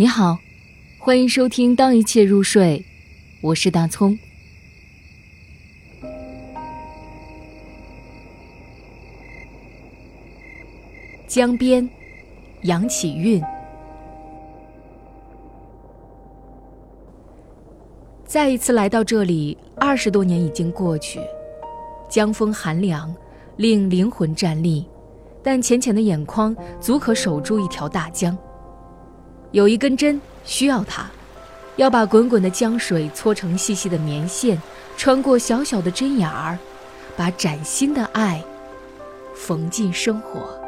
你好，欢迎收听《当一切入睡》，我是大葱。江边，杨启运。再一次来到这里，二十多年已经过去，江风寒凉，令灵魂站立，但浅浅的眼眶足可守住一条大江。有一根针需要它，要把滚滚的江水搓成细细的棉线，穿过小小的针眼儿，把崭新的爱缝进生活。